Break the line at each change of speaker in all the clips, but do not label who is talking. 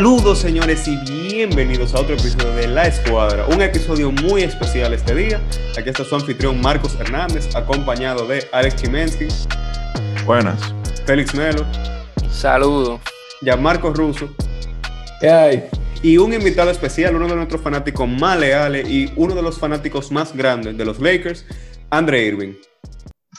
Saludos señores y bienvenidos a otro episodio de La Escuadra, un episodio muy especial este día. Aquí está su anfitrión Marcos Hernández, acompañado de Alex Chimensky.
Buenas.
Félix Melo.
Saludos.
Marcos Russo.
¿Qué hay?
Y un invitado especial, uno de nuestros fanáticos más leales y uno de los fanáticos más grandes de los Lakers, Andre Irving.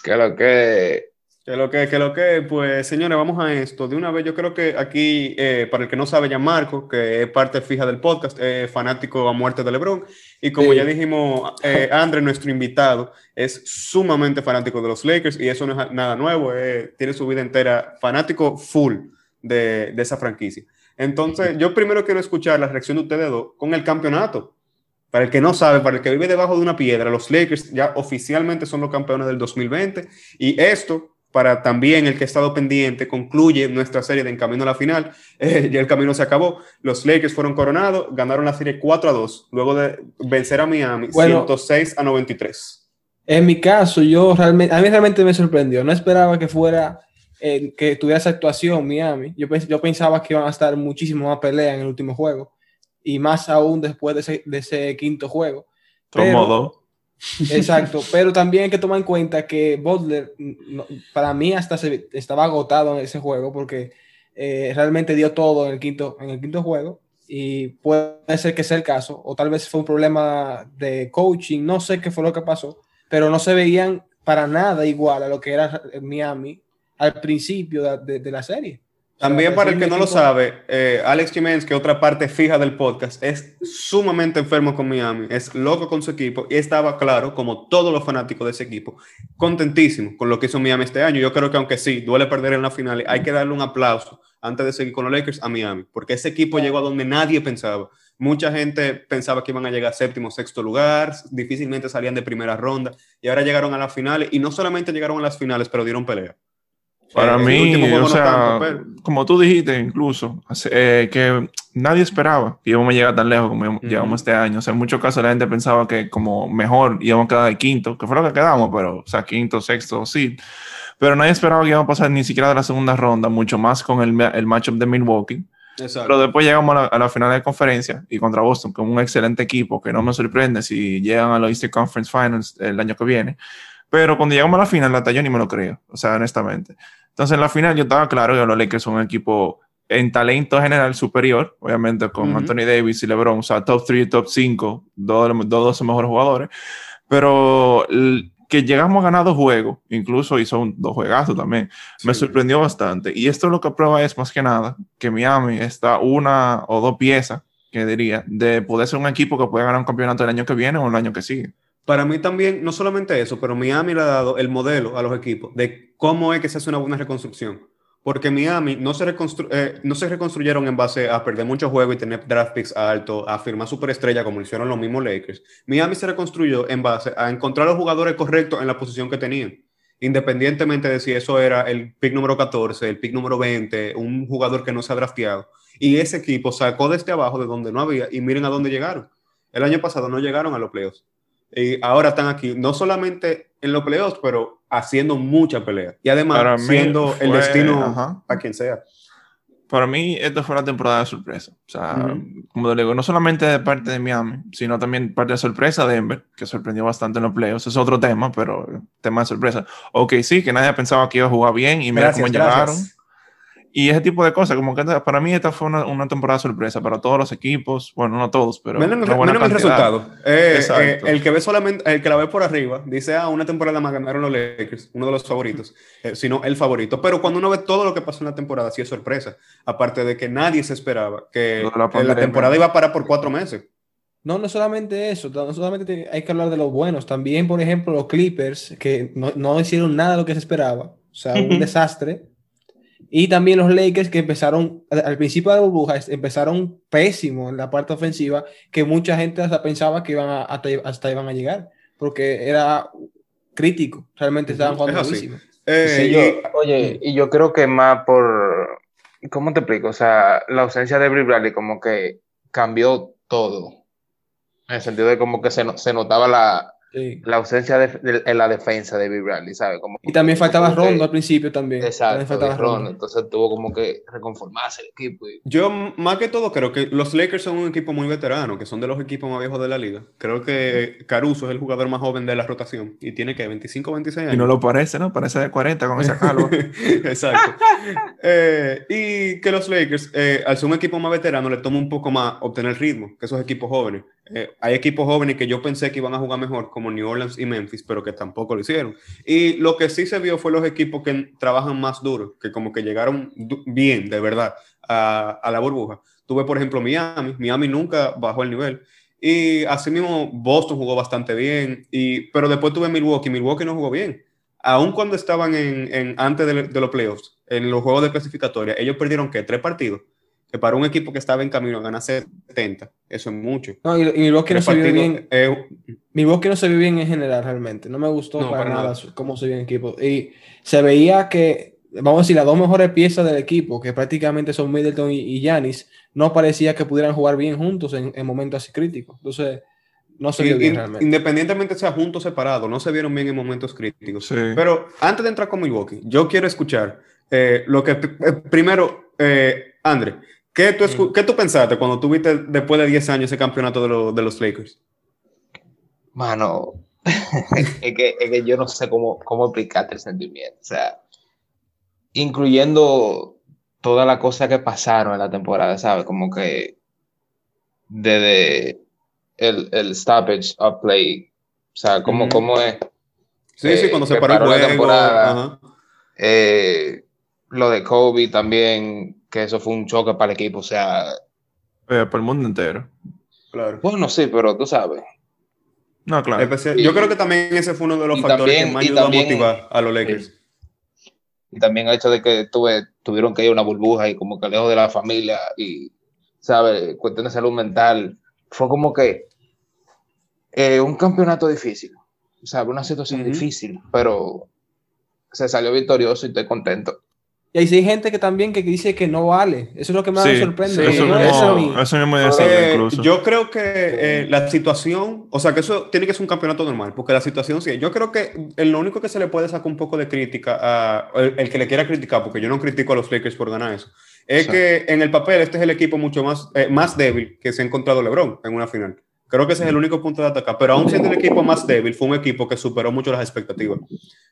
¿Qué lo que?
Que lo que, que lo que, pues señores, vamos a esto. De una vez, yo creo que aquí, eh, para el que no sabe, ya Marco, que es parte fija del podcast, es fanático a muerte de LeBron. Y como ya dijimos, eh, Andre, nuestro invitado, es sumamente fanático de los Lakers y eso no es nada nuevo, tiene su vida entera fanático full de, de esa franquicia. Entonces, yo primero quiero escuchar la reacción de ustedes dos con el campeonato. Para el que no sabe, para el que vive debajo de una piedra, los Lakers ya oficialmente son los campeones del 2020 y esto para también el que ha estado pendiente, concluye nuestra serie de En Camino a la Final. Eh, ya el camino se acabó. Los Lakers fueron coronados, ganaron la serie 4 a 2, luego de vencer a Miami 106 a 93.
En mi caso, yo realmente, a mí realmente me sorprendió. No esperaba que fuera, eh, que tuviera esa actuación Miami. Yo, yo pensaba que iban a estar muchísimo más pelea en el último juego. Y más aún después de ese, de ese quinto juego.
Pero,
Exacto, pero también hay que tomar en cuenta que Butler, para mí hasta se, estaba agotado en ese juego porque eh, realmente dio todo en el, quinto, en el quinto juego y puede ser que sea el caso, o tal vez fue un problema de coaching, no sé qué fue lo que pasó, pero no se veían para nada igual a lo que era Miami al principio de la serie.
También para el que no lo sabe, eh, Alex Jiménez, que otra parte fija del podcast, es sumamente enfermo con Miami, es loco con su equipo y estaba claro, como todos los fanáticos de ese equipo, contentísimo con lo que hizo Miami este año. Yo creo que aunque sí, duele perder en la final, hay que darle un aplauso antes de seguir con los Lakers a Miami, porque ese equipo llegó a donde nadie pensaba. Mucha gente pensaba que iban a llegar a séptimo, sexto lugar, difícilmente salían de primera ronda y ahora llegaron a las finales y no solamente llegaron a las finales, pero dieron pelea.
Para mí, o sea, como tú dijiste incluso, eh, que nadie esperaba que íbamos a llegar tan lejos como llegamos este año. O sea, en muchos casos la gente pensaba que como mejor íbamos a quedar de quinto, que fue lo que quedamos, pero, o sea, quinto, sexto, sí. Pero nadie esperaba que íbamos a pasar ni siquiera de la segunda ronda, mucho más con el, el matchup de Milwaukee. Exacto. Pero después llegamos a la, final de conferencia y contra Boston, con un excelente equipo que no me sorprende si llegan a los Eastern Conference Finals el año que viene. Pero cuando llegamos a la final, la yo ni me lo creo, o sea, honestamente. Entonces, en la final yo estaba claro que los Lakers son un equipo en talento general superior, obviamente con Anthony Davis y LeBron, o sea, top 3 y top 5, dos de los mejores jugadores, pero que llegamos a ganar dos juegos, incluso hizo dos juegazos también, me sorprendió bastante. Y esto lo que prueba es más que nada que Miami está una o dos piezas, que diría, de poder ser un equipo que puede ganar un campeonato el año que viene o el año que sigue.
Para mí también, no solamente eso, pero Miami le ha dado el modelo a los equipos de cómo es que se hace una buena reconstrucción. Porque Miami no se, eh, no se reconstruyeron en base a perder muchos juegos y tener draft picks altos, a firmar superestrella como hicieron los mismos Lakers. Miami se reconstruyó en base a encontrar los jugadores correctos en la posición que tenían. Independientemente de si eso era el pick número 14, el pick número 20, un jugador que no se ha drafteado. Y ese equipo sacó desde abajo de donde no había y miren a dónde llegaron. El año pasado no llegaron a los playoffs. Y ahora están aquí, no solamente en los playoffs, pero haciendo mucha pelea. Y además, siendo el destino a quien sea.
Para mí, esta fue una temporada de sorpresa. O sea, como te digo, no solamente de parte de Miami, sino también parte de sorpresa de Denver, que sorprendió bastante en los playoffs. Es otro tema, pero tema de sorpresa. Ok, sí, que nadie pensaba que iba a jugar bien y mira cómo llegaron. Y ese tipo de cosas, como que para mí esta fue una, temporada sorpresa para todos los equipos, bueno, no todos, pero
menos, el resultado. Eh, eh, el que ve solamente, el que la ve por arriba, dice, ah, una temporada más ganaron los Lakers, uno de los favoritos, eh, sino el favorito. Pero cuando uno ve todo lo que pasó en la temporada, sí es sorpresa. Aparte de que nadie se esperaba que la, temporada iba a parar por cuatro meses.
No, no solamente eso, no solamente hay que hablar de los buenos, también, por ejemplo, los Clippers, que no, no hicieron nada de lo que se esperaba, o sea, un desastre y también los Lakers que empezaron, al principio de la burbuja, empezaron pésimo en la parte ofensiva, que mucha gente hasta pensaba que iban a, hasta, iban a llegar, porque era crítico, realmente estaban jugando
muchísimo. Eh, oye, y yo creo que más por, ¿cómo te explico? O sea, la ausencia de Brie Bradley como que cambió todo, en el sentido de como que se, se notaba la, la ausencia de, en la defensa de Bill Bradley, ¿sabes? Como,
y también faltaba Rondo al principio también.
Exacto,
faltaba
Rondo. Entonces tuvo como que reconformarse el equipo.
Yo, más que todo, creo que los Lakers son un equipo muy veterano, que son de los equipos más viejos de la liga. Creo que Caruso es el jugador más joven de la rotación y tiene que 25 26 años.
Y no lo parece, ¿no? Parece de 40 con esa calva.
Exacto. Eh, y que los Lakers, eh, al ser un equipo más veterano, le toma un poco más obtener ritmo que esos equipos jóvenes. Eh, hay equipos jóvenes que yo pensé que iban a jugar mejor, como New Orleans y Memphis, pero que tampoco lo hicieron. Y lo que sí se vio fue los equipos que trabajan más duro, que como que llegaron bien, de verdad, a, la burbuja. Tuve, por ejemplo, Miami. Miami nunca bajó el nivel. Y asimismo, Boston jugó bastante bien, y, pero después tuve Milwaukee. Milwaukee no jugó bien. Aún cuando estaban en, en antes de, de, los playoffs, en los juegos de clasificatoria, ellos perdieron, ¿qué? Tres partidos que para un equipo que estaba en camino a ganar 70, eso es mucho.
No, y, y Milwaukee no se vio bien. Eh, Milwaukee no se vio bien en general, realmente. No me gustó para, nada, cómo se vio en equipo. Y se veía que, vamos a decir, las dos mejores piezas del equipo, que prácticamente son Middleton y Yanis, no parecía que pudieran jugar bien juntos en, en momentos así críticos. Entonces, no se vio bien realmente.
Independientemente sea juntos o separados, no se vieron bien en momentos críticos. Pero antes de entrar con Milwaukee, yo quiero escuchar eh, lo que eh, primero, eh, André, ¿Qué tú, ¿Qué tú pensaste cuando tuviste después de 10 años ese campeonato de, de los Lakers?
Mano, es, que, es, que, yo no sé cómo, cómo explicarte el sentimiento. O sea, incluyendo toda la cosa que pasaron en la temporada, ¿sabes? Como que desde el, el stoppage of play, o sea, cómo, cómo es.
Sí, eh, sí, cuando se paró, la temporada.
Eh, lo de Kobe también, que eso fue un choque para el equipo, o sea...
Eh, para el mundo entero.
Claro. Bueno, sí, pero tú sabes.
No, claro.
yo creo que también ese fue uno de los factores que más ayudó a motivar a los Lakers.
Y también el hecho de que tuve, tuvieron que ir a una burbuja y como que lejos de la familia y, ¿sabes? Cuestión de salud mental. Fue como que eh, un campeonato difícil, ¿sabes? Una situación difícil, pero se salió victorioso y estoy contento.
Y hay gente que también que dice que no vale. Eso es lo que más me sorprende.
eso,
no,
eso, mismo decir,
eh,
incluso.
Yo creo que eh, la situación, o sea, que eso tiene que ser un campeonato normal, porque la situación sí. Yo creo que lo único que se le puede sacar un poco de crítica a el, que le quiera criticar, porque yo no critico a los Lakers por ganar eso, es que en el papel este es el equipo mucho más, eh, más débil que se ha encontrado LeBron en una final. Creo que ese es el único punto de atacar. Pero aún siendo el equipo más débil, fue un equipo que superó mucho las expectativas.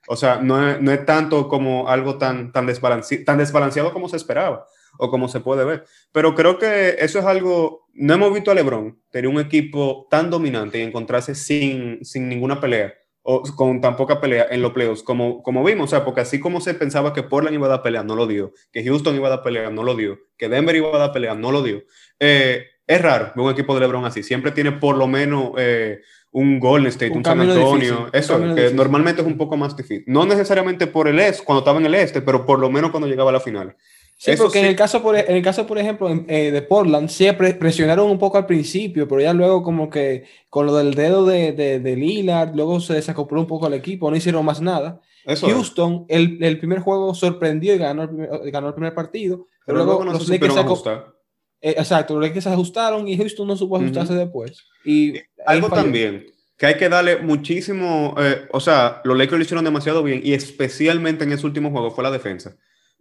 O sea, no es, no es tanto como algo tan, tan, desbalanceado, tan desbalanceado como se esperaba o como se puede ver. Pero creo que eso es algo. No hemos visto a LeBron tener un equipo tan dominante y encontrarse sin, sin ninguna pelea o con tan poca pelea en los playoffs como, como vimos. O sea, porque así como se pensaba que Portland iba a dar pelea, no lo dio. Que Houston iba a dar pelea, no lo dio. Que Denver iba a dar pelea, no lo dio. Eh, es raro ver un equipo de LeBron así. Siempre tiene por lo menos eh, un Golden State, un, San Antonio. eso, que normalmente es un poco más difícil. No necesariamente por el este, cuando estaba en el este, pero por lo menos cuando llegaba a la final.
Sí, porque En, el caso por, en el caso, por ejemplo, eh, de Portland, siempre presionaron un poco al principio, pero ya luego como que con lo del dedo de, de, Lillard, luego se desacopló un poco al equipo, no hicieron más nada. Houston, el, el, primer juego sorprendió y ganó el primer, ganó el primer partido, pero, luego, no los Lakers eh, exacto, los Lakers se ajustaron y Houston no supo ajustarse después. Y
algo también que hay que darle muchísimo, eh, o sea, los Lakers lo hicieron demasiado bien y especialmente en ese último juego fue la defensa.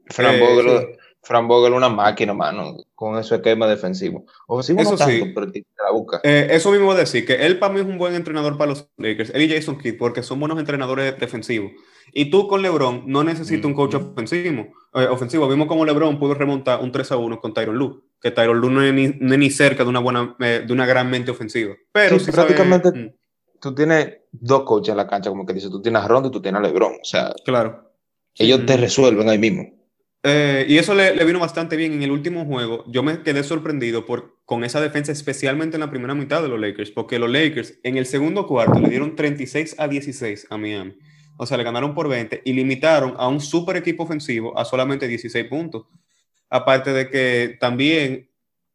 Fran, eh, Vogel, Fran Vogel una máquina, mano, con ese esquema defensivo. Ofensivo eso no tanto, sí. pero la busca.
Eh, eso mismo voy a decir, que él para mí es un buen entrenador para los Lakers, él y Jason Kidd, porque son buenos entrenadores defensivos. Y tú con LeBron no necesitas un coach ofensivo. ofensivo. Vimos cómo LeBron pudo remontar un 3 a 1 con Tyron Lue que Tyron Lue no es ni, ni, cerca de una, buena, eh, de una gran mente ofensiva. Pero
sí, prácticamente mm. tú tienes dos coaches en la cancha, como que dice, tú tienes a Rondo y tú tienes a LeBron. O sea,
claro.
ellos te resuelven ahí mismo.
Eh, y eso le, le, vino bastante bien en el último juego. Yo me quedé sorprendido por, con esa defensa, especialmente en la primera mitad de los Lakers, porque los Lakers en el segundo cuarto le dieron 36 a 16 a Miami. O sea, le ganaron por 20 y limitaron a un super equipo ofensivo a solamente 16 puntos. Aparte de que también,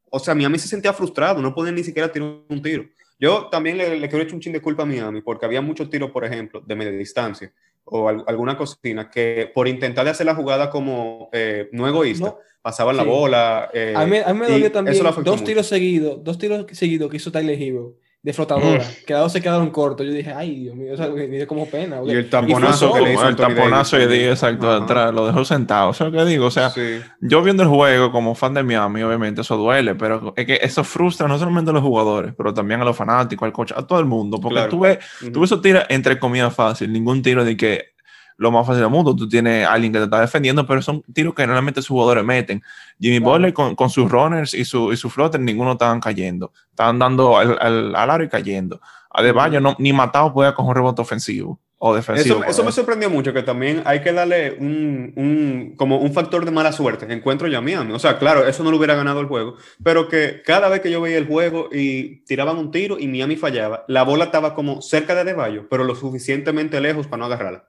o sea, Miami se sentía frustrado, no podía ni siquiera tirar un tiro. Yo también le, le quiero echar un chin de culpa a Miami, porque había muchos tiros, por ejemplo, de media distancia o alguna cocina que por intentar de hacer la jugada como eh, no egoísta, pasaban la bola.
Eh, a, mí, me dolió también dos tiros seguidos, dos tiros seguidos que hizo Tyler Hero, de flotadora, mm. que se quedaron cortos. Yo dije, ay, Dios mío, o sea, me dio como pena.
Y el tamponazo que le hizo El tamponazo y di, exacto, atrás, lo dejó sentado. O sea, lo que digo, o sea, yo viendo el juego como fan de Miami, obviamente eso duele, pero es que eso frustra no solamente a los jugadores, pero también a los fanáticos, al coach, a todo el mundo, porque tú ves, tú ves esos tiros entre comillas fácil, ningún tiro de que lo más fácil del mundo. Tú tienes a alguien que te está defendiendo, pero son tiros que realmente sus jugadores meten. Jimmy Butler con, con, sus runners y su, y su flotter, ninguno estaban cayendo. Estaban dando al, al, al aro y cayendo. A De no, ni matado podía coger un rebote ofensivo. O defensivo,
eso, eso me sorprendió mucho, que también hay que darle un, un, como un factor de mala suerte. Encuentro ya Miami. O sea, claro, eso no lo hubiera ganado el juego, pero que cada vez que yo veía el juego y tiraban un tiro y Miami fallaba, la bola estaba como cerca de Deballo, pero lo suficientemente lejos para no agarrarla.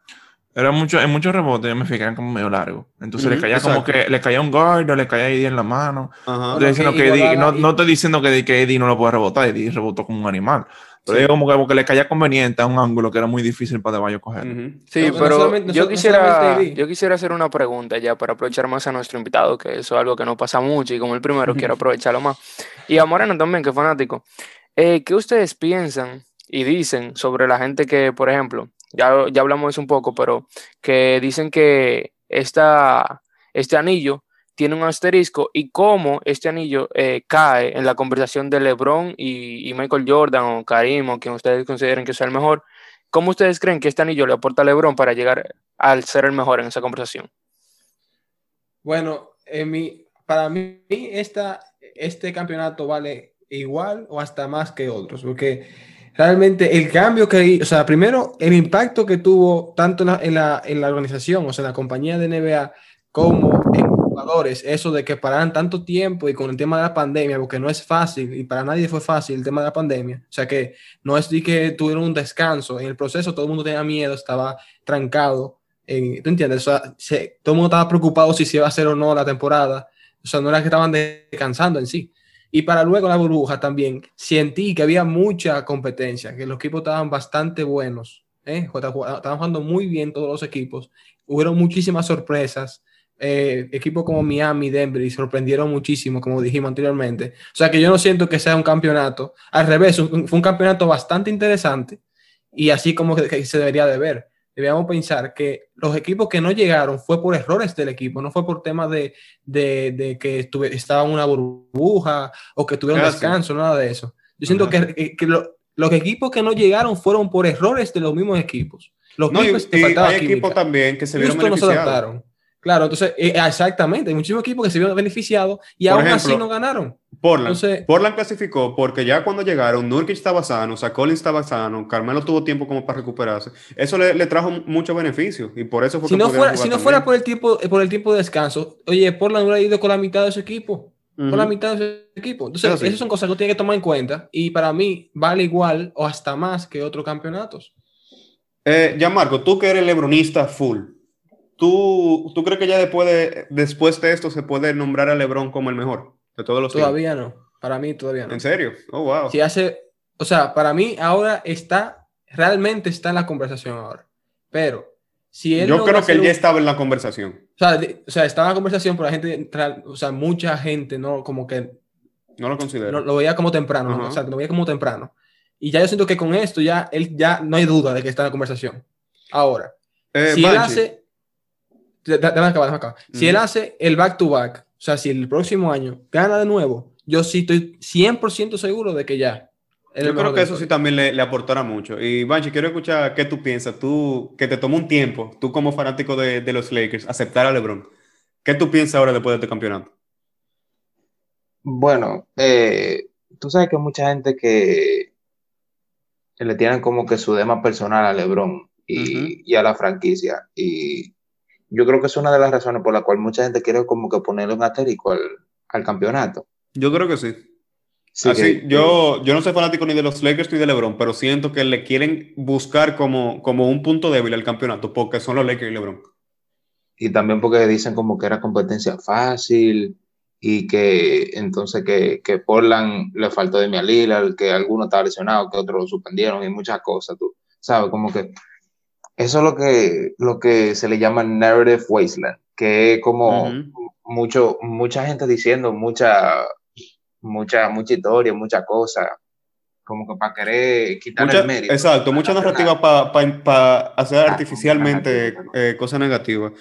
Era mucho, en muchos rebotes yo me fijaban como medio largo. Entonces le caía como que le caía un guard o le caía Eddie en la mano. no, no, estoy diciendo que, que, Eddie no lo puede rebotar, Eddie rebotó como un animal. Pero como que, le caía conveniente a un ángulo que era muy difícil para De coger.
Sí, pero yo, quisiera, yo quisiera hacer una pregunta ya para aprovechar más a nuestro invitado, que eso es algo que no pasa mucho y como el primero quiero aprovecharlo más. Y a Moreno también, que es fanático. Eh, ¿Qué ustedes piensan y dicen sobre la gente que, por ejemplo, ya, ya hablamos eso un poco, pero que dicen que esta, este anillo tiene un asterisco y cómo este anillo eh, cae en la conversación de LeBron y, Michael Jordan o Karim o quien ustedes consideren que sea el mejor. ¿Cómo ustedes creen que este anillo le aporta a LeBron para llegar al ser el mejor en esa conversación?
Bueno, para mí este campeonato vale igual o hasta más que otros, porque realmente el cambio que, o sea, primero el impacto que tuvo tanto en la, en la, organización, o sea, en la compañía de NBA, como en jugadores, eso de que pararan tanto tiempo y con el tema de la pandemia, porque no es fácil y para nadie fue fácil el tema de la pandemia, o sea que no es de que tuvieron un descanso, en el proceso todo el mundo tenía miedo, estaba trancado, ¿tú entiendes? O sea, todo el mundo estaba preocupado si se iba a hacer o no la temporada, o sea, no era que estaban descansando en sí. Y para luego la burbuja también, sentí que había mucha competencia, que los equipos estaban bastante buenos. ¿eh? Estaban jugando muy bien todos los equipos. Hubieron muchísimas sorpresas. Eh, equipos como Miami, Denver, y sorprendieron muchísimo, como dijimos anteriormente. O sea que yo no siento que sea un campeonato. Al revés, fue un campeonato bastante interesante y así como que se debería de ver debíamos pensar que los equipos que no llegaron fue por errores del equipo, no fue por temas de, de, de que estuve, estaba en una burbuja o que tuvieron descanso, nada de eso. Yo siento que, que los equipos que no llegaron fueron por errores de los mismos equipos. Los
no, equipos y, hay equipos también que se vieron beneficiados.
Claro, entonces, eh, exactamente, hay muchísimos equipos que se vieron beneficiados y aún así no ganaron.
Portland. Portland clasificó porque ya cuando llegaron, Nurkic estaba sano, o sea, Collins estaba sano, Carmelo tuvo tiempo como para recuperarse. Eso le, trajo mucho beneficio y por eso fue
si no fuera, Si no fuera por el, tiempo, por el tiempo de descanso, oye, Portland hubiera ido con la mitad de su equipo. Con la mitad de su equipo. Entonces, esas son cosas que uno tiene que tomar en cuenta y para mí vale igual o hasta más que otros campeonatos.
Eh, ya, Marco, tú que eres lebronista full, ¿Tú, ¿Tú crees que ya después de, después de esto se puede nombrar a LeBron como el mejor de todos los
Todavía no. Para mí todavía no.
¿En serio? Oh, wow.
Si hace, o sea, para mí ahora está, realmente está en la conversación ahora. Pero si él
Yo creo que él ya estaba en la conversación.
O sea, o sea, estaba en la conversación, pero la gente, o sea, mucha gente no, como que...
No lo considera.
lo veía como temprano, o sea, lo veía como temprano. Y ya yo siento que con esto ya, él ya no hay duda de que está en la conversación. Ahora,
eh, si él hace
si él hace el back-to-back, o sea, si el próximo año gana de nuevo, yo sí estoy 100% seguro de que ya.
Yo creo que eso sí también le, le, aportará mucho. Y Banchi, quiero escuchar qué tú piensas. Tú, que te tomó un tiempo, tú como fanático de, de los Lakers, aceptar a LeBron. ¿Qué tú piensas ahora después de este campeonato?
Bueno, eh, tú sabes que hay mucha gente que le tienen como que su dema personal a LeBron y, y a la franquicia. Y yo creo que es una de las razones por la cual mucha gente quiere como que ponerle un asterisco al, campeonato.
Yo creo que sí. Así, yo, yo no soy fanático ni de los Lakers ni de LeBron, pero siento que le quieren buscar como, como un punto débil al campeonato, porque son los Lakers y LeBron.
Y también porque dicen como que era competencia fácil y que entonces que, que Portland le faltó de mi Lillard, que alguno estaba lesionado, que otros lo suspendieron y muchas cosas, tú sabes, como que eso es lo que, lo que se le llama narrative wasteland, que es como mucho, mucha gente diciendo mucha, mucha, mucha historia, mucha cosa, como que para querer quitar el mérito.
Exacto, mucha narrativa para hacer artificialmente eh, cosas negativas.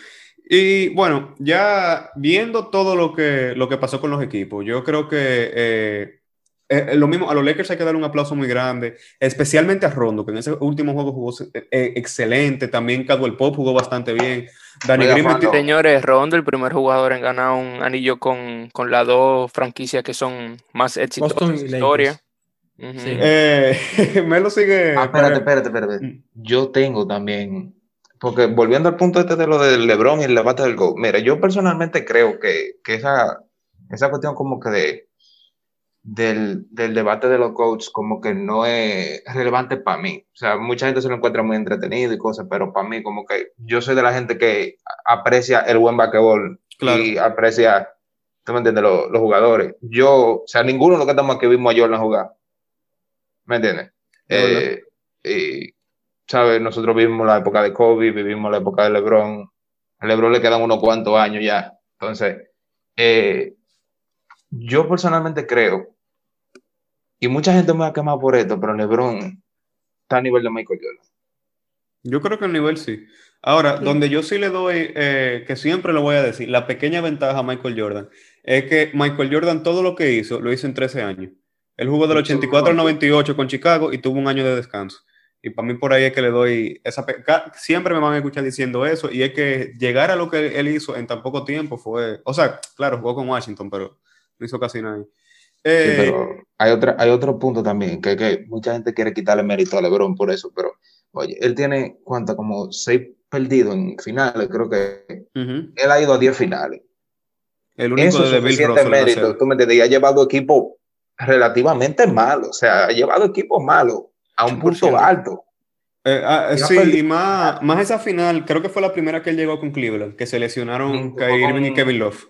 Y bueno, ya viendo todo lo que, lo que pasó con los equipos, yo creo que eh, eh, lo mismo, a los Lakers hay que dar un aplauso muy grande, especialmente a Rondo, que en ese último juego jugó excelente, también Cadwell Pop jugó bastante bien.
Dani Señores, Rondo, el primer jugador en ganar un anillo con, con las dos franquicias que son más exitosas en la historia.
Eh, me lo sigue.
Ah, espérate, espérate, espérate. Mm. Yo tengo también. Porque volviendo al punto este de lo del LeBron y el debate del GO. Mira, yo personalmente creo que, que esa, esa cuestión como que de, del, del, debate de los coaches como que no es relevante para mí. O sea, mucha gente se lo encuentra muy entretenido y cosas, pero para mí como que yo soy de la gente que aprecia el buen basquetbol y aprecia, ¿tú me entiendes? Los, los, jugadores. Yo, o sea, ninguno de los que estamos aquí vimos a Jordan jugar. ¿Me entiendes? Eh, y, ¿sabes? Nosotros vivimos la época de Kobe, vivimos la época de LeBron. A LeBron le quedan unos cuantos años ya. Entonces, eh, yo personalmente creo, y mucha gente me va a quemar por esto, pero LeBron está a nivel de Michael Jordan.
Yo creo que el nivel sí. Ahora, donde yo sí le doy, eh, que siempre lo voy a decir, la pequeña ventaja a Michael Jordan es que Michael Jordan todo lo que hizo, lo hizo en 13 años. Él jugó del 84 al 98 con Chicago y tuvo un año de descanso. Y para mí por ahí es que le doy esa... Siempre me van a escuchar diciendo eso y es que llegar a lo que él hizo en tan poco tiempo fue... O sea, claro, jugó con Washington, pero no hizo casi nada.
Eh, pero hay, otra, hay otro punto también, que, que mucha gente quiere quitarle mérito a LeBron por eso, pero oye, él tiene, ¿cuánto? Como seis perdidos en finales, creo que él ha ido a diez finales. El único de Bill mérito, tú me entiendes, y ha llevado equipo relativamente malo, o sea, ha llevado equipos malos a un punto alto.
Eh, ah, sí, y más, más esa final, creo que fue la primera que él llegó con Cleveland, que se lesionaron Kyrie Irving y Kevin Love.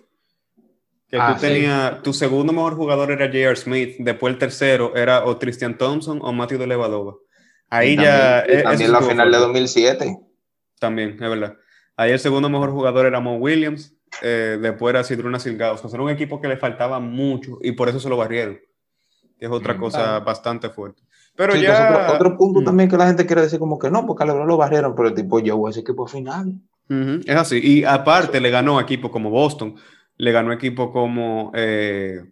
Que tú ah, tenías, tu segundo mejor jugador era J.R. Smith, después el tercero era o Christian Thompson o Matthew de Levadova. Ahí ya.
también la final de 2007.
También, es verdad. Ahí el segundo mejor jugador era Mo Williams, eh, después era Sidruna Silgaus. O sea, era un equipo que le faltaba mucho y por eso se lo barrieron que es otra mm, cosa bastante fuerte. Pero ya...
Otro, punto mm. también que la gente quiere decir como que no, porque a LeBron lo barrieron, pero el tipo yo ese equipo final.
Es así. Y aparte le ganó equipo como Boston, le ganó equipo como... Eh,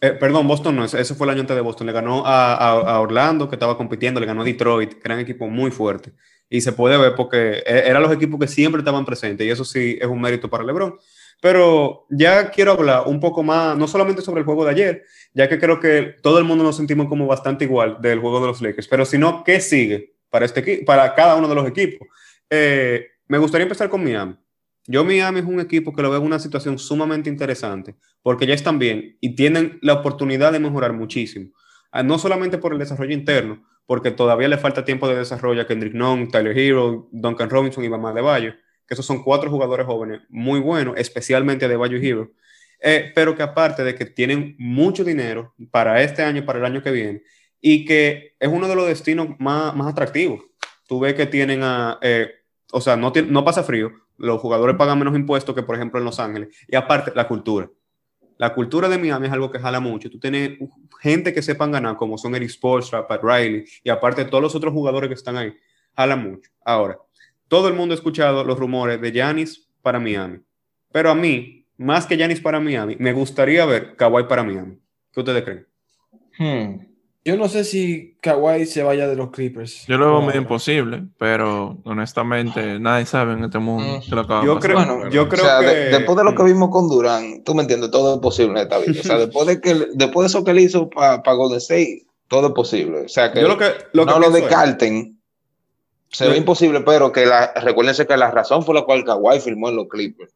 eh, perdón, Boston no, ese fue el año antes de Boston. Le ganó a, Orlando, que estaba compitiendo, le ganó a Detroit, que era un equipo muy fuerte. Y se puede ver porque e, eran los equipos que siempre estaban presentes, y eso sí es un mérito para LeBron. Pero ya quiero hablar un poco más, no solamente sobre el juego de ayer, ya que creo que todo el mundo nos sentimos como bastante igual del juego de los Lakers, pero sino qué sigue para, este, para cada uno de los equipos. Eh, me gustaría empezar con Miami. Yo Miami es un equipo que lo veo en una situación sumamente interesante, porque ya están bien y tienen la oportunidad de mejorar muchísimo. Ah, no solamente por el desarrollo interno, porque todavía le falta tiempo de desarrlo a Kendrick Nunn, Tyler Hero, Duncan Robinson y Bama de Bayo que esos son cuatro jugadores jóvenes muy buenos, especialmente de Bayou Hero, eh, pero que aparte de que tienen mucho dinero para este año, para el año que viene, y que es uno de los destinos más, más atractivos. Tú ves que tienen a, eh, o sea, no, no pasa frío, los jugadores pagan menos impuestos que, por ejemplo, en Los Ángeles, y aparte, la cultura. La cultura de Miami es algo que jala mucho. Tú tienes gente que sepan ganar, como son Eric Spoelstra, Pat Riley, y aparte todos los otros jugadores que están ahí, jala mucho. Ahora, todo el mundo ha escuchado los rumores de Yanis para Miami. Pero a mí, más que Yanis para Miami, me gustaría ver Kawhi para Miami. ¿Qué ustedes creen?
Hmm. Yo no sé si Kawhi se vaya de los Clippers.
Yo lo veo medio imposible, pero honestamente nadie sabe en este mundo
mm. lo yo creo, yo creo que...
después de lo que vimos con Durán, tú me entiendes, todo es posible en esta vida. O sea, después de, que, después de eso que él hizo para pa Golden State, todo es posible. O sea, que, lo que no lo descarten se ve imposible, pero que la, recuérdense que la razón por la cual Kawhi firmó en los Clippers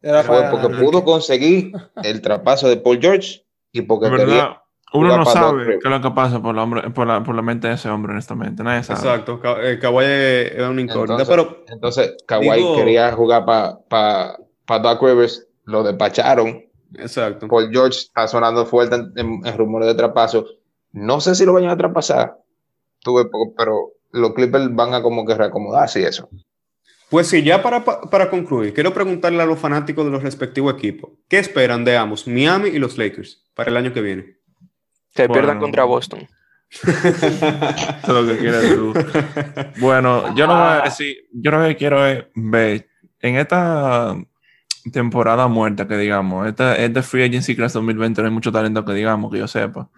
fue porque pudo conseguir el traspaso de Paul George y porque
quería uno no sabe qué es lo que pasa por la, por, la, por la, mente de ese hombre, honestamente. Nadie sabe.
Exacto. Eh, Kawhi es un incógnito.
Entonces,
pero,
entonces Kawhi quería jugar para pa, pa Doc Rivers, lo despacharon.
Exacto.
Paul George está sonando fuerte en, rumores de traspaso. No sé si lo vayan a traspasar, tuve, pero los Clippers van a como que reacomodarse y eso.
Pues sí, ya para, para concluir, quiero preguntarle a los fanáticos de los respectivos equipos, ¿qué esperan de ambos, Miami y los Lakers, para el año que viene?
Que pierdan contra Boston.
Eso es lo que quieres tú. Bueno, yo lo voy a decir, yo lo que quiero es ver en esta temporada muerta que digamos, esta, esta Free Agency Class 2020 no hay mucho talento que digamos, que yo sepa.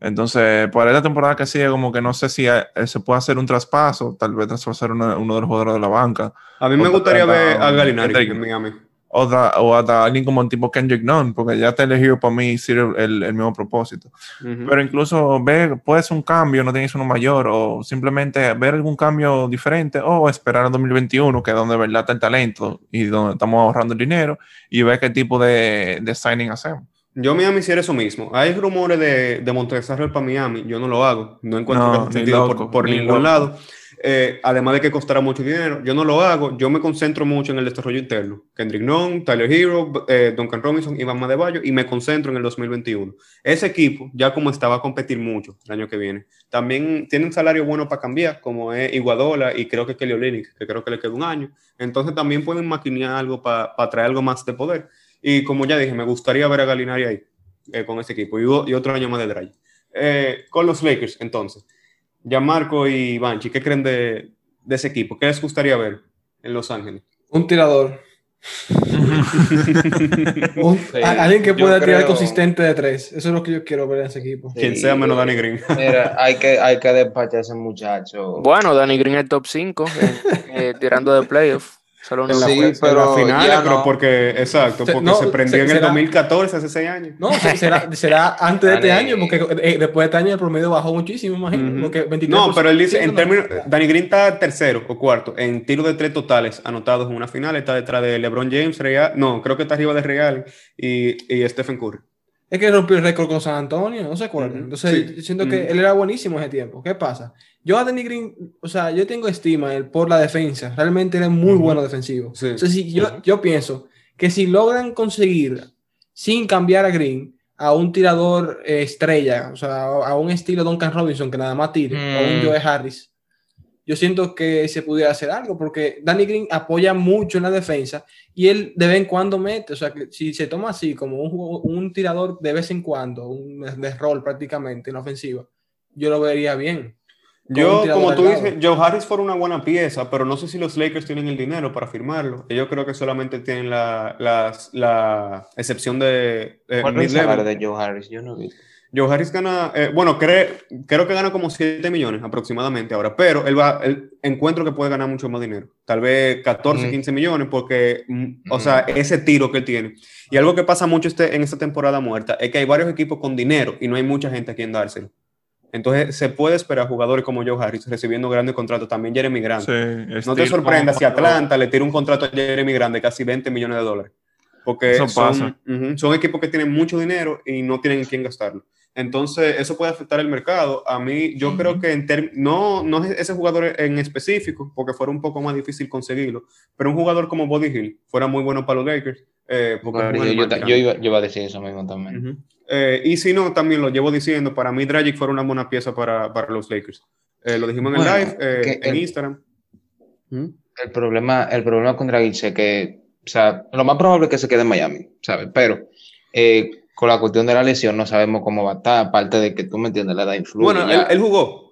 Entonces, para esta temporada que sigue, como que no sé si eh, se puede hacer un traspaso, tal vez traspasar uno de los jugadores de la banca.
A mí me gustaría ver a Galinari en Miami
o, o hasta alguien como un tipo Kendrick Nunn, porque ya te elegido para mí sirve el, el, mismo propósito. Pero incluso ver, puede ser un cambio, no tiene que ser uno mayor, o simplemente ver algún cambio diferente, o esperar al 2021, que es donde verdad está el talento y donde estamos ahorrando el dinero, y ver qué tipo de, de signing hacemos.
Yo Miami hiciera eso mismo. Hay rumores de, de Montezarro para Miami. Yo no lo hago. No encuentro sentido por, por ningún lado. Eh, además de que costará mucho dinero, yo no lo hago, yo me concentro mucho en el desarrollo interno. Kendrick Nunn, Tyler Hero, eh, Duncan Robinson, Iván Madeballo, y me concentro en el 2021. Ese equipo, ya como estaba a competir mucho el año que viene, también tiene un salario bueno para cambiar, como es Iguadola y creo que Kelly Olynyk, que creo que le queda un año. Entonces también pueden maquinar algo para traer algo más de poder. Y como ya dije, me gustaría ver a Galinari ahí, eh, con ese equipo, y, y, otro año más de drive. con los Lakers, entonces. Ya Marco y Banchi, ¿qué creen de, ese equipo? ¿Qué les gustaría ver en Los Ángeles?
Un tirador. alguien que pueda tirar consistente de tres. Eso es lo que yo quiero ver en ese equipo.
Quien sea menos Danny Green.
Mira, hay que, hay que despachar a ese muchacho.
Bueno, Danny Green es top 5 eh, eh, tirando de playoff.
Solo en sí, pero en la final, pero porque, exacto, porque se prendió en el 2014, hace seis años.
No, será, será antes de este año, porque eh, después de este año el promedio bajó muchísimo, imagino.
no, pero él dice, en términos, Danny Green está tercero o cuarto en tiro de tres totales anotados en una final, está detrás de LeBron James, Real, no, creo que está arriba de Real y, y Stephen Curry.
Es que rompió el récord con San Antonio, no se acuerdan. Entonces, siento que él era buenísimo ese tiempo. ¿Qué pasa? Yo a Danny Green, o sea, yo tengo estima por la defensa. Realmente él es muy bueno defensivo. Entonces, si yo, yo pienso que si logran conseguir, sin cambiar a Green, a un tirador eh, estrella, o sea, a un estilo Duncan Robinson que nada más tire, a un mm. Joe Harris, yo siento que se pudiera hacer algo, porque Danny Green apoya mucho en la defensa y él de vez en cuando mete, o sea, que si se toma así como un, un tirador de vez en cuando, un de rol prácticamente en ofensiva, yo lo vería bien.
Yo, como tú dices, Joe Harris fue una buena pieza, pero no sé si los Lakers tienen el dinero para firmarlo. Yo creo que solamente tienen la, la, la excepción de...
Eh, ¿Cuál es el de Joe Harris? Yo no vi.
Joe Harris gana, eh, bueno, creo que gana como 7 millones aproximadamente ahora, pero él va, él, encuentro que puede ganar mucho más dinero, tal vez 14, 15 millones, porque, mm, o sea, ese tiro que él tiene. Y algo que pasa mucho este, en esta temporada muerta es que hay varios equipos con dinero y no hay mucha gente a quien dárselo. Entonces, se puede esperar jugadores como Joe Harris recibiendo grandes contratos, también Jeremy Grant. no te sorprendas si Atlanta le tira un contrato a Jeremy Grant de casi 20 millones de dólares. Porque son, son equipos que tienen mucho dinero y no tienen en quién gastarlo. Entonces, eso puede afectar el mercado. A mí, yo creo que en no, no es ese jugador en específico, porque fuera un poco más difícil conseguirlo, pero un jugador como Body Hill fuera muy bueno para los Lakers. Eh,
yo, iba, a decir eso mismo también.
Eh, y si no, también lo llevo diciendo, para mí Dragic fuera una buena pieza para, para los Lakers. Eh, lo dijimos en el live, en Instagram.
El problema, el problema con Dragic es que, o sea, lo más probable es que se quede en Miami, ¿sabes? Pero con la cuestión de la lesión no sabemos cómo va a estar, aparte de que tú me entiendes, la edad influye.
Bueno, él, jugó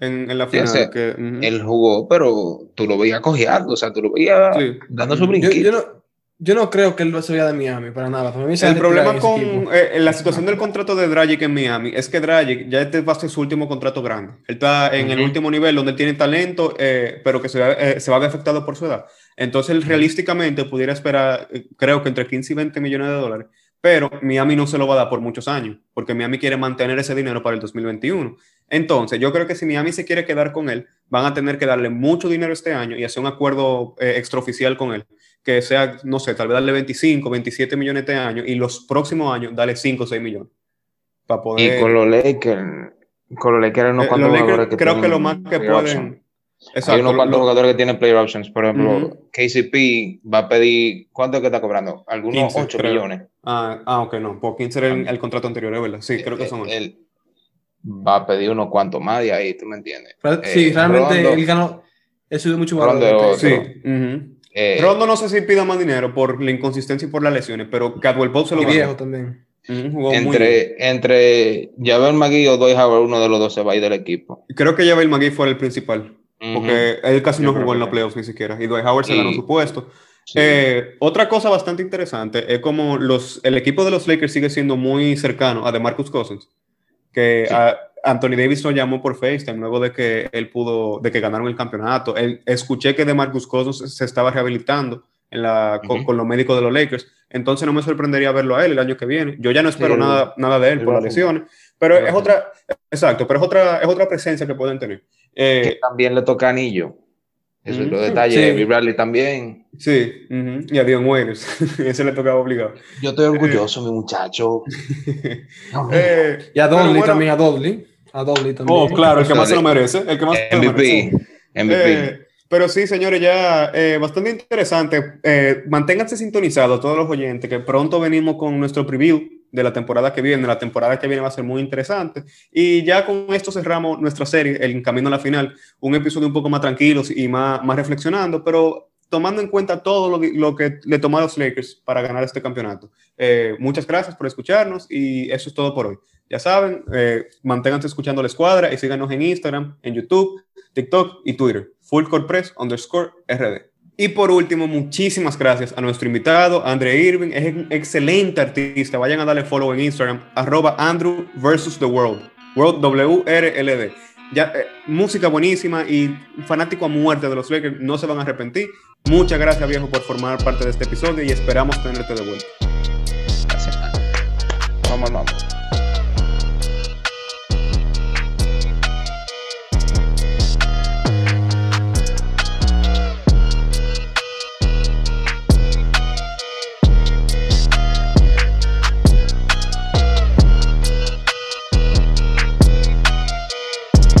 en, en la final. que,
Él jugó, pero tú lo veías cojeando, o sea, tú lo veías dando su brinquito.
Yo, no, yo, no, creo que él se vaya de Miami, para nada.
el problema con eh, la situación del contrato de Dragic en Miami es que Dragic ya este va a ser su último contrato grande. Él está en el último nivel donde tiene talento, eh, pero que se, eh, se va a ver afectado por su edad. Entonces, él realísticamente pudiera esperar, creo que entre 15 y 20 millones de dólares pero Miami no se lo va a dar por muchos años, porque Miami quiere mantener ese dinero para el 2021. Entonces, yo creo que si Miami se quiere quedar con él, van a tener que darle mucho dinero este año y hacer un acuerdo eh, extraoficial con él, que sea, no sé, tal vez darle 25, 27 millones este año y los próximos años darle 5 o 6 millones.
Para poder... Y con los Lakers, con los Lakers, no
eh, creo que lo más que pueden
hay unos cuantos jugadores que tienen player options. Por ejemplo, KCP va a pedir. ¿Cuánto es que está cobrando? Algunos 8 millones.
Ah, ah, ok, no. Por 15 era el, contrato anterior, ¿es verdad? Sí, creo que son.
Él va a pedir unos cuantos más de ahí, ¿tú me entiendes?
sí, eh, realmente él ganó. Él subió mucho valor.
sí. Eh, Rondo no sé si pida más dinero por la inconsistencia y por las lesiones, pero Cadwell Pope se lo
Y viejo también.
entre, entre Javel McGee o Dwight Howard, uno de los dos se va a ir del equipo.
Creo que Javel McGee fue el principal, porque él casi no jugó en los playoffs ni siquiera, y Dwight Howard se ganó su puesto. Eh, otra cosa bastante interesante es como los, el equipo de los Lakers sigue siendo muy cercano a DeMarcus Cousins, que Anthony Davis lo llamó por FaceTime luego de que él pudo, de que ganaron el campeonato. Él, escuché que DeMarcus Cousins se estaba rehabilitando en la, con, los médicos de los Lakers, entonces no me sorprendería verlo a él el año que viene. Yo ya no espero nada, nada de él por las lesiones, pero es otra, exacto, pero es otra, es otra presencia que pueden tener.
Eh, también le toca anillo. Eso es lo detalle. Sí. Bradley también.
Sí, y a Dion Waiters. Ese le tocaba obligado.
Yo estoy orgulloso, mi muchacho.
Eh, y a Dudley también, a Dudley. A Dudley también.
Oh, claro, el que más se lo merece. El que más MVP. Se lo merece. MVP. Eh, pero sí, señores, ya eh, bastante interesante. manténganse sintonizados todos los oyentes, que pronto venimos con nuestro preview de la temporada que viene. La temporada que viene va a ser muy interesante. Y ya con esto cerramos nuestra serie, El Camino a la Final. Un episodio un poco más tranquilo y más, más reflexionando, pero tomando en cuenta todo lo, lo que le tomó a los Lakers para ganar este campeonato. Eh, muchas gracias por escucharnos y eso es todo por hoy. Ya saben, eh, manténganse escuchando la escuadra y síganos en Instagram, en YouTube, TikTok y Twitter. Fullcorepress underscore RD. Y por último, muchísimas gracias a nuestro invitado, Andre Irving. Es un excelente artista. Vayan a darle follow en Instagram, arroba Andrew versus the World. World W-R-L-D. Ya, eh, música buenísima y fanático a muerte de los Lakers. No se van a arrepentir. Muchas gracias, viejo, por formar parte de este episodio y esperamos tenerte de vuelta.
Vamos, vamos.